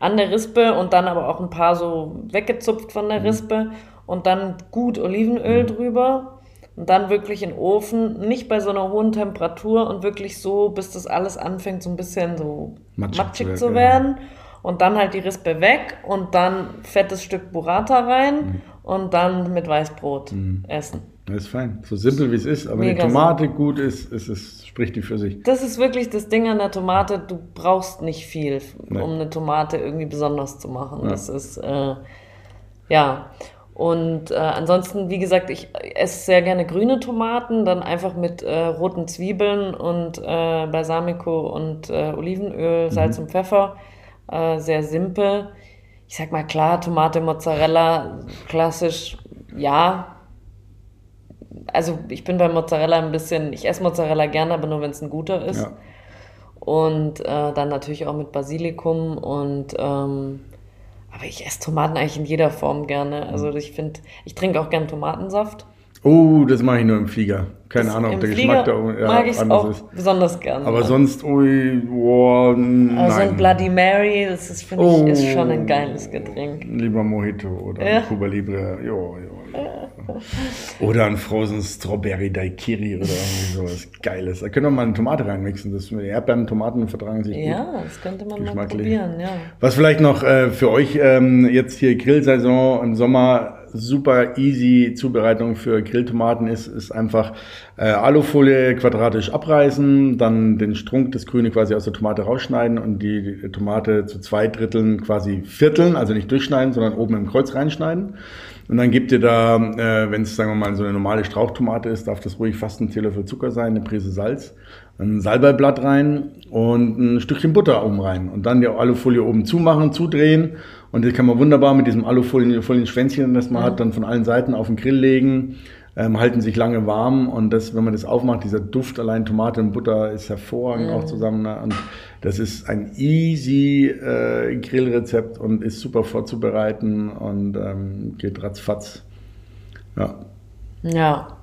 An der Rispe und dann aber auch ein paar so weggezupft von der mhm. Rispe und dann gut Olivenöl mhm. drüber und dann wirklich in den Ofen, nicht bei so einer hohen Temperatur und wirklich so, bis das alles anfängt so ein bisschen so matschig, matschig zu werden. Und dann halt die Rispe weg und dann fettes Stück Burrata rein mhm. und dann mit Weißbrot mhm. essen.
Das ist fein. So simpel wie es ist, aber wenn die Tomate simpel. gut ist, ist es, spricht die für sich.
Das ist wirklich das Ding an der Tomate. Du brauchst nicht viel, um nee. eine Tomate irgendwie besonders zu machen. Ja. Das ist, äh, ja. Und äh, ansonsten, wie gesagt, ich esse sehr gerne grüne Tomaten, dann einfach mit äh, roten Zwiebeln und äh, Balsamico und äh, Olivenöl, Salz mhm. und Pfeffer. Äh, sehr simpel. Ich sag mal klar, Tomate, Mozzarella, klassisch, ja. Also ich bin bei Mozzarella ein bisschen, ich esse Mozzarella gerne, aber nur wenn es ein guter ist. Ja. Und äh, dann natürlich auch mit Basilikum und ähm, aber ich esse Tomaten eigentlich in jeder Form gerne. Also ich finde, ich trinke auch gern Tomatensaft.
Oh, das mache ich nur im Flieger. Keine das Ahnung, ob der Flieger Geschmack da
ja, mag ich auch ist. besonders gern.
Aber sonst, ui, oh, nein.
Also ein Bloody Mary, das ist, finde oh, ich, ist schon ein geiles Getränk.
Lieber Mojito oder ja. Cuba Libre, jo, jo. Oder ein Frozen Strawberry Daiquiri oder irgendwie sowas Geiles. Da können wir mal eine Tomate reinmixen. Das Erdbeeren, Tomaten vertragen sich
ja, gut. Ja, das könnte man mal probieren, ja.
Was vielleicht noch äh, für euch ähm, jetzt hier Grillsaison im Sommer super easy Zubereitung für Grilltomaten ist, ist einfach äh, Alufolie quadratisch abreißen, dann den Strunk, das Grüne quasi aus der Tomate rausschneiden und die, Tomate zu zwei Dritteln quasi vierteln, also nicht durchschneiden, sondern oben im Kreuz reinschneiden. Und dann gebt ihr da, äh, wenn es sagen wir mal so eine normale Strauchtomate ist, darf das ruhig fast ein Teelöffel Zucker sein, eine Prise Salz, ein Salbeiblatt rein und ein Stückchen Butter oben rein. Und dann die Alufolie oben zumachen, zudrehen. Und das kann man wunderbar mit diesem Alufolien-Schwänzchen, das man mhm. hat, dann von allen Seiten auf den Grill legen ähm, halten sich lange warm und das, wenn man das aufmacht, dieser Duft allein Tomate und Butter ist hervorragend mm. auch zusammen. Ne? Und das ist ein easy äh, Grillrezept und ist super vorzubereiten und ähm, geht ratzfatz. Ja.
Ja.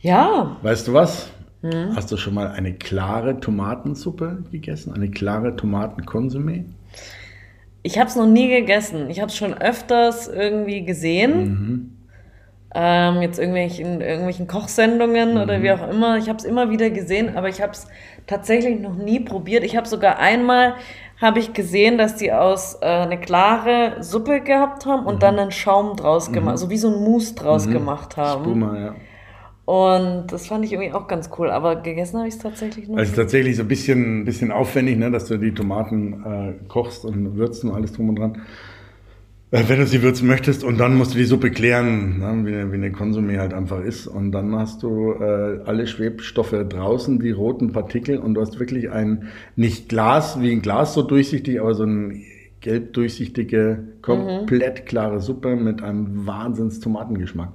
Ja.
Weißt du was? Hm? Hast du schon mal eine klare Tomatensuppe gegessen? Eine klare Tomatenkonsumé?
Ich habe es noch nie gegessen. Ich habe es schon öfters irgendwie gesehen. Mhm ähm, jetzt irgendwelchen, irgendwelchen Kochsendungen mhm. oder wie auch immer. Ich habe es immer wieder gesehen, aber ich habe es tatsächlich noch nie probiert. Ich habe sogar einmal habe ich gesehen, dass die aus äh, eine klare Suppe gehabt haben und mhm. dann einen Schaum draus mhm. gemacht, so wie so ein Mousse draus mhm. gemacht haben.
Spuma, ja.
Und das fand ich irgendwie auch ganz cool, aber gegessen habe ich es tatsächlich noch.
Also tatsächlich so ein bisschen, bisschen aufwendig, ne, dass du die Tomaten äh, kochst und würzt und alles drum und dran. Äh, wenn du sie würzen möchtest und dann musst du die Suppe klären, ne, wie, wie eine Konsumé halt einfach ist. Und dann hast du äh, alle Schwebstoffe draußen, die roten Partikel und du hast wirklich ein, nicht Glas, wie ein Glas so durchsichtig, aber so ein gelb durchsichtige, komplett klare Suppe mit einem Wahnsinns Tomatengeschmack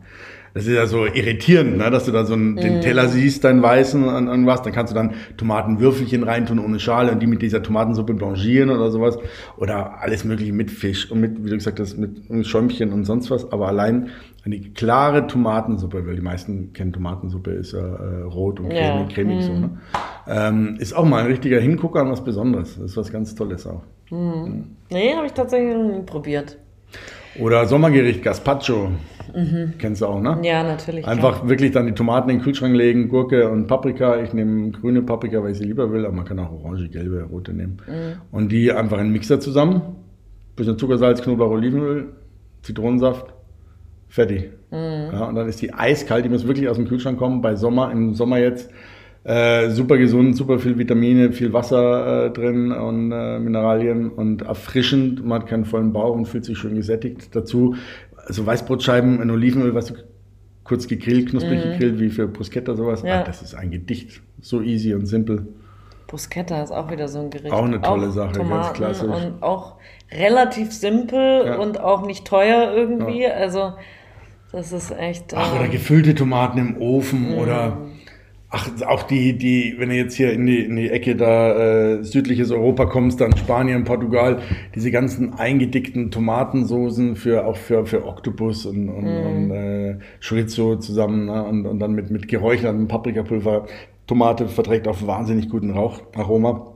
das ist ja so irritierend, ne? dass du da so einen, den Teller siehst, deinen weißen und, und was. Dann kannst du dann Tomatenwürfelchen reintun ohne Schale und die mit dieser Tomatensuppe blanchieren oder sowas. Oder alles mögliche mit Fisch und mit, wie du gesagt hast, mit Schäumchen und sonst was. Aber allein eine klare Tomatensuppe, weil die meisten kennen Tomatensuppe, ist ja äh, rot und cremig, ja. cremig mm. so. Ne? Ähm, ist auch mal ein richtiger Hingucker und was Besonderes. Das ist was ganz Tolles auch.
Mhm. Nee, habe ich tatsächlich noch nie probiert.
Oder Sommergericht Gazpacho. Mhm. Kennst du auch, ne?
Ja, natürlich.
Einfach klar. wirklich dann die Tomaten in den Kühlschrank legen, Gurke und Paprika. Ich nehme grüne Paprika, weil ich sie lieber will, aber man kann auch orange, gelbe, rote nehmen. Mhm. Und die einfach in den Mixer zusammen. Bisschen Zucker, Salz, Knoblauch, Olivenöl, Zitronensaft. Fertig. Mhm. Ja, und dann ist die eiskalt, die muss wirklich aus dem Kühlschrank kommen. Bei Sommer, im Sommer jetzt äh, super gesund, super viel Vitamine, viel Wasser äh, drin und äh, Mineralien und erfrischend. Man hat keinen vollen Bauch und fühlt sich schön gesättigt. Dazu also Weißbrotscheiben in Olivenöl, was du kurz gegrillt, knusprig mhm. gegrillt, wie für Bruschetta sowas. Ja. Ah, das ist ein Gedicht. So easy und simpel.
Bruschetta ist auch wieder so ein Gericht.
Auch eine tolle auch Sache,
Tomaten ganz klassisch. Und auch relativ simpel ja. und auch nicht teuer irgendwie. Ja. Also das ist echt.
Ach, oder ähm, gefüllte Tomaten im Ofen mm. oder Ach, auch die, die, wenn du jetzt hier in die, in die Ecke da äh, südliches Europa kommst, dann Spanien, Portugal, diese ganzen eingedickten Tomatensoßen für auch für, für Oktopus und, und, mm. und äh, Chorizo zusammen ne? und, und dann mit, mit geräuchertem Paprikapulver. Tomate verträgt auch wahnsinnig guten Raucharoma.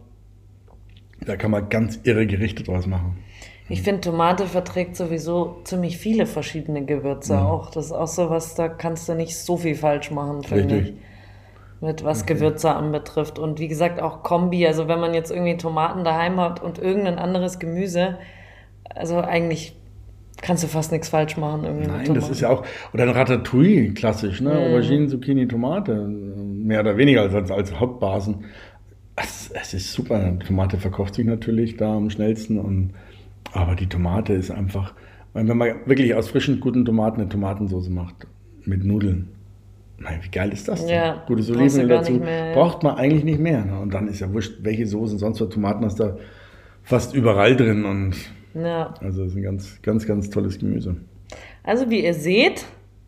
Da kann man ganz irre Gerichte draus machen.
Ich finde, Tomate verträgt sowieso ziemlich viele verschiedene Gewürze ja. auch. Das ist auch so was, da kannst du nicht so viel falsch machen, finde ich mit was okay. Gewürze anbetrifft. Und wie gesagt, auch Kombi. Also wenn man jetzt irgendwie Tomaten daheim hat und irgendein anderes Gemüse, also eigentlich kannst du fast nichts falsch machen. Irgendwie
Nein, das ist ja auch, oder ein Ratatouille, klassisch, ne? Mm. Aubergine, Zucchini, Tomate, mehr oder weniger als, als Hauptbasen. Es, es ist super. Tomate verkauft sich natürlich da am schnellsten und, aber die Tomate ist einfach, wenn man wirklich aus frischen, guten Tomaten eine Tomatensauce macht, mit Nudeln, Nein, wie geil ist das denn? Ja, Gutes Olivenöl dazu. Mehr. Braucht man eigentlich nicht mehr. Ne? Und dann ist ja wurscht, welche Soßen, sonst was Tomaten hast da fast überall drin. Und ja. Also das ist ein ganz, ganz, ganz tolles Gemüse.
Also wie ihr seht,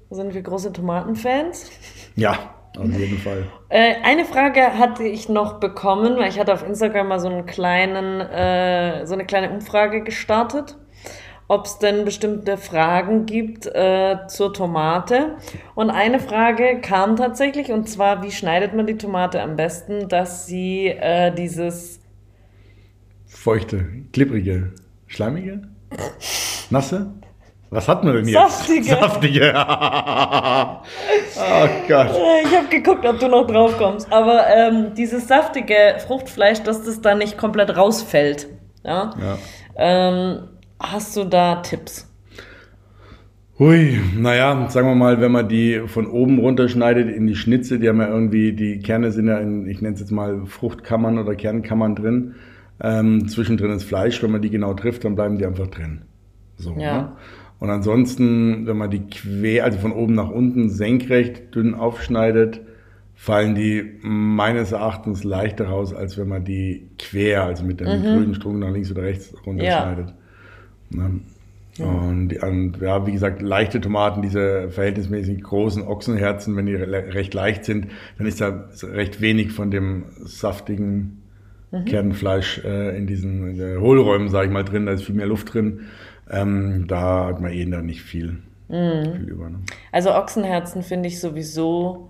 sind wir große Tomatenfans.
Ja, auf jeden Fall.
Äh, eine Frage hatte ich noch bekommen, weil ich hatte auf Instagram mal so einen kleinen, äh, so eine kleine Umfrage gestartet ob es denn bestimmte Fragen gibt äh, zur Tomate. Und eine Frage kam tatsächlich, und zwar, wie schneidet man die Tomate am besten, dass sie äh, dieses
feuchte, klipprige, schleimige, nasse? Was hat man denn jetzt?
Saftige.
Saftige. [laughs] oh Gott.
Ich habe geguckt, ob du noch drauf kommst. Aber ähm, dieses saftige Fruchtfleisch, dass das da nicht komplett rausfällt. Ja. ja. Ähm, Hast du da Tipps?
Hui, naja, sagen wir mal, wenn man die von oben runterschneidet in die Schnitze, die haben ja irgendwie, die Kerne sind ja in, ich nenne es jetzt mal Fruchtkammern oder Kernkammern drin. Ähm, zwischendrin ist Fleisch, wenn man die genau trifft, dann bleiben die einfach drin. So, ja. Ne? Und ansonsten, wenn man die quer, also von oben nach unten senkrecht dünn aufschneidet, fallen die meines Erachtens leichter raus, als wenn man die quer, also mit dem mhm. grünen Strom nach links oder rechts runterschneidet. Ja. Ne? Ja. Und, und, ja, wie gesagt, leichte Tomaten, diese verhältnismäßig großen Ochsenherzen, wenn die recht leicht sind, dann ist da recht wenig von dem saftigen mhm. Kernfleisch äh, in diesen äh, Hohlräumen, sage ich mal, drin. Da ist viel mehr Luft drin. Ähm, da hat man eh da nicht viel, mhm. viel über. Ne?
Also Ochsenherzen finde ich sowieso,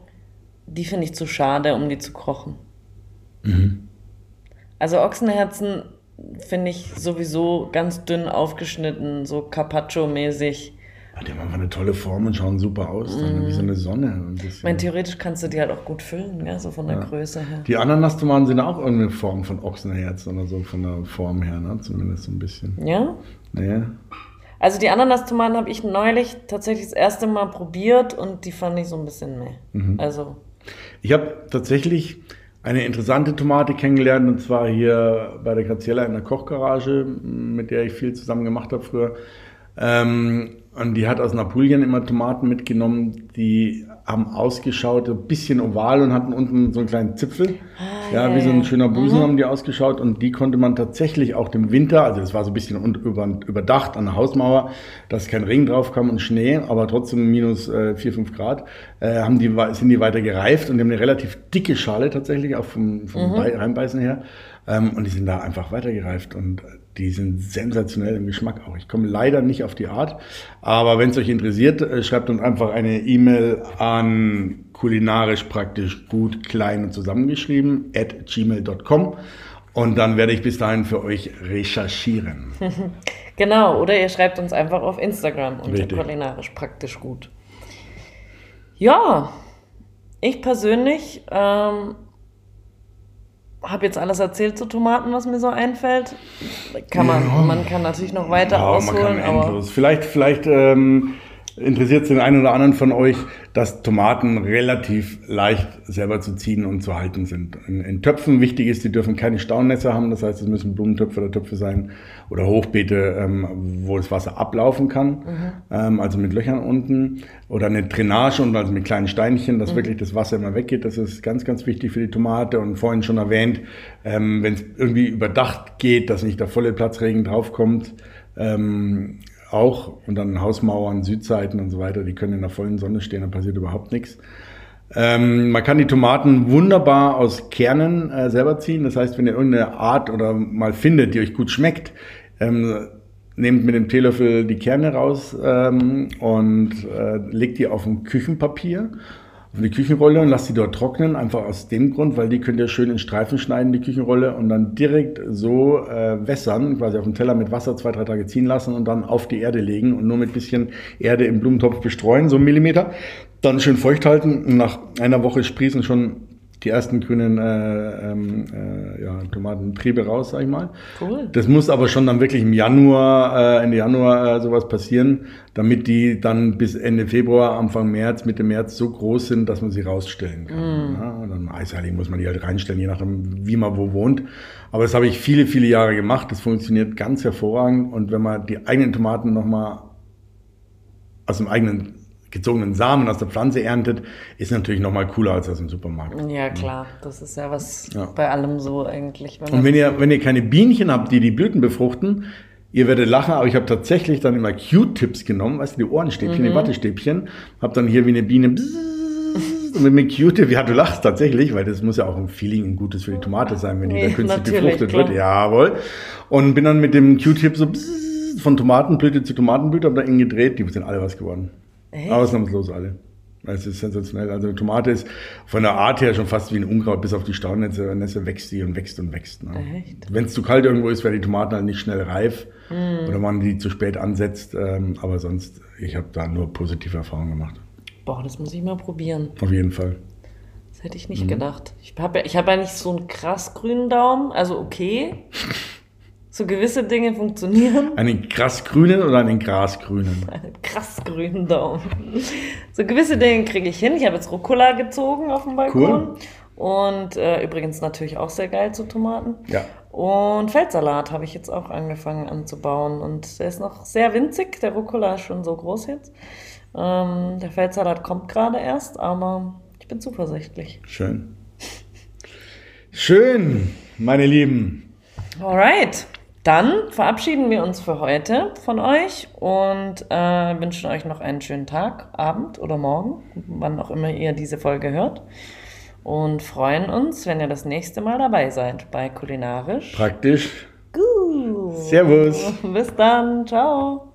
die finde ich zu schade, um die zu kochen. Mhm. Also Ochsenherzen finde ich sowieso ganz dünn aufgeschnitten, so Carpaccio-mäßig.
Die haben einfach eine tolle Form und schauen super aus, dann, mm. wie so eine Sonne. Ein
Ich meine, theoretisch kannst du die halt auch gut füllen, gell? so von der ja. Größe her.
Die Ananas-Tomaten sind auch irgendeine Form von Ochsenherz oder so, von der Form her, ne? zumindest so ein bisschen.
Ja?
Ja.
Also die Ananas-Tomaten habe ich neulich tatsächlich das erste Mal probiert und die fand ich so ein bisschen mehr. Mhm. Also.
Ich habe tatsächlich eine interessante Tomate kennengelernt und zwar hier bei der Graziella in der Kochgarage, mit der ich viel zusammen gemacht habe früher. Ähm, und die hat aus Napulien immer Tomaten mitgenommen, die haben ausgeschaut, ein bisschen oval und hatten unten so einen kleinen Zipfel. Ah, ja, wie so ein schöner Busen mhm. haben die ausgeschaut und die konnte man tatsächlich auch dem Winter, also das war so ein bisschen überdacht an der Hausmauer, dass kein Regen drauf kam und Schnee, aber trotzdem minus äh, 4, 5 Grad, äh, haben die, sind die weiter gereift und die haben eine relativ dicke Schale tatsächlich, auch vom, vom mhm. Reinbeißen her. Ähm, und die sind da einfach weitergereift und die sind sensationell im Geschmack auch. Ich komme leider nicht auf die Art, aber wenn es euch interessiert, äh, schreibt uns einfach eine E-Mail an kulinarisch praktisch gut klein und zusammengeschrieben at gmail.com und dann werde ich bis dahin für euch recherchieren. [laughs]
genau, oder ihr schreibt uns einfach auf Instagram unter Richtig. kulinarisch praktisch gut. Ja, ich persönlich ähm, habe jetzt alles erzählt zu Tomaten, was mir so einfällt. Kann man, ja. man kann natürlich noch weiter ja, ausholen. Man kann aber
Vielleicht, vielleicht ähm, interessiert den einen oder anderen von euch, dass Tomaten relativ leicht selber zu ziehen und zu halten sind. In, in Töpfen wichtig ist, die dürfen keine Staunässe haben, das heißt, es müssen Blumentöpfe oder Töpfe sein oder Hochbeete, ähm, wo das Wasser ablaufen kann, mhm. ähm, also mit Löchern unten oder eine Drainage und also mit kleinen Steinchen, dass mhm. wirklich das Wasser immer weggeht. Das ist ganz, ganz wichtig für die Tomate und vorhin schon erwähnt, ähm, wenn es irgendwie überdacht geht, dass nicht der volle Platzregen draufkommt, ähm, auch und dann Hausmauern, Südseiten und so weiter, die können in der vollen Sonne stehen, da passiert überhaupt nichts. Ähm, man kann die Tomaten wunderbar aus Kernen äh, selber ziehen. Das heißt, wenn ihr irgendeine Art oder mal findet, die euch gut schmeckt, ähm, nehmt mit dem Teelöffel die Kerne raus ähm, und äh, legt die auf ein Küchenpapier auf die Küchenrolle und lasst sie dort trocknen, einfach aus dem Grund, weil die könnt ihr schön in Streifen schneiden, die Küchenrolle, und dann direkt so äh, wässern, quasi auf dem Teller mit Wasser zwei, drei Tage ziehen lassen und dann auf die Erde legen und nur mit bisschen Erde im Blumentopf bestreuen, so einen Millimeter. Dann schön feucht halten und nach einer Woche sprießen schon die ersten grünen äh, ähm, äh, ja, Tomatentriebe raus, sag ich mal. Cool. Das muss aber schon dann wirklich im Januar, äh, Ende Januar äh, sowas passieren, damit die dann bis Ende Februar, Anfang März, Mitte März so groß sind, dass man sie rausstellen kann. Mm. Ja, und dann Eisheiligen muss man die halt reinstellen, je nachdem, wie man wo wohnt. Aber das habe ich viele, viele Jahre gemacht. Das funktioniert ganz hervorragend. Und wenn man die eigenen Tomaten nochmal aus dem eigenen gezogenen Samen aus der Pflanze erntet, ist natürlich noch mal cooler als aus dem Supermarkt.
Ja, klar. Das ist ja was ja. bei allem so eigentlich.
Wenn und wenn ihr, wenn ihr keine Bienchen habt, die die Blüten befruchten, ihr werdet lachen, aber ich habe tatsächlich dann immer Q-Tips genommen, weißt du, die Ohrenstäbchen, mhm. die Wattestäbchen, habe dann hier wie eine Biene und mit dem Q-Tip, ja, du lachst tatsächlich, weil das muss ja auch ein Feeling, ein gutes für die Tomate sein, wenn die nee, da künstlich befruchtet klar. wird. Jawohl. Und bin dann mit dem Q-Tip so von Tomatenblüte zu Tomatenblüte, habe da innen gedreht, die sind alle was geworden. Echt? Ausnahmslos alle. Es ist sensationell. Also eine Tomate ist von der Art her schon fast wie ein Unkraut, bis auf die Staunässe Nässe wächst die und wächst und wächst. Ne? Wenn es zu kalt irgendwo ist, werden die Tomaten halt nicht schnell reif mm. oder man die zu spät ansetzt. Ähm, aber sonst, ich habe da nur positive Erfahrungen gemacht.
Boah, das muss ich mal probieren.
Auf jeden Fall.
Das hätte ich nicht mhm. gedacht. Ich habe ja, ich hab ja nicht so einen krass grünen Daumen, also okay. [laughs] So gewisse Dinge funktionieren.
Einen krass grünen oder einen grasgrünen? [laughs]
Einen krass grünen Daumen. So gewisse Dinge kriege ich hin. Ich habe jetzt Rucola gezogen auf dem Balkon. Cool. Und äh, übrigens natürlich auch sehr geil zu Tomaten.
Ja.
Und Feldsalat habe ich jetzt auch angefangen anzubauen. Und der ist noch sehr winzig. Der Rucola ist schon so groß jetzt. Ähm, der Feldsalat kommt gerade erst, aber ich bin zuversichtlich.
Schön. Schön, meine Lieben.
Alright. Dann verabschieden wir uns für heute von euch und äh, wünschen euch noch einen schönen Tag, Abend oder Morgen, wann auch immer ihr diese Folge hört. Und freuen uns, wenn ihr das nächste Mal dabei seid bei Kulinarisch.
Praktisch.
Gut.
Servus.
Bis dann. Ciao.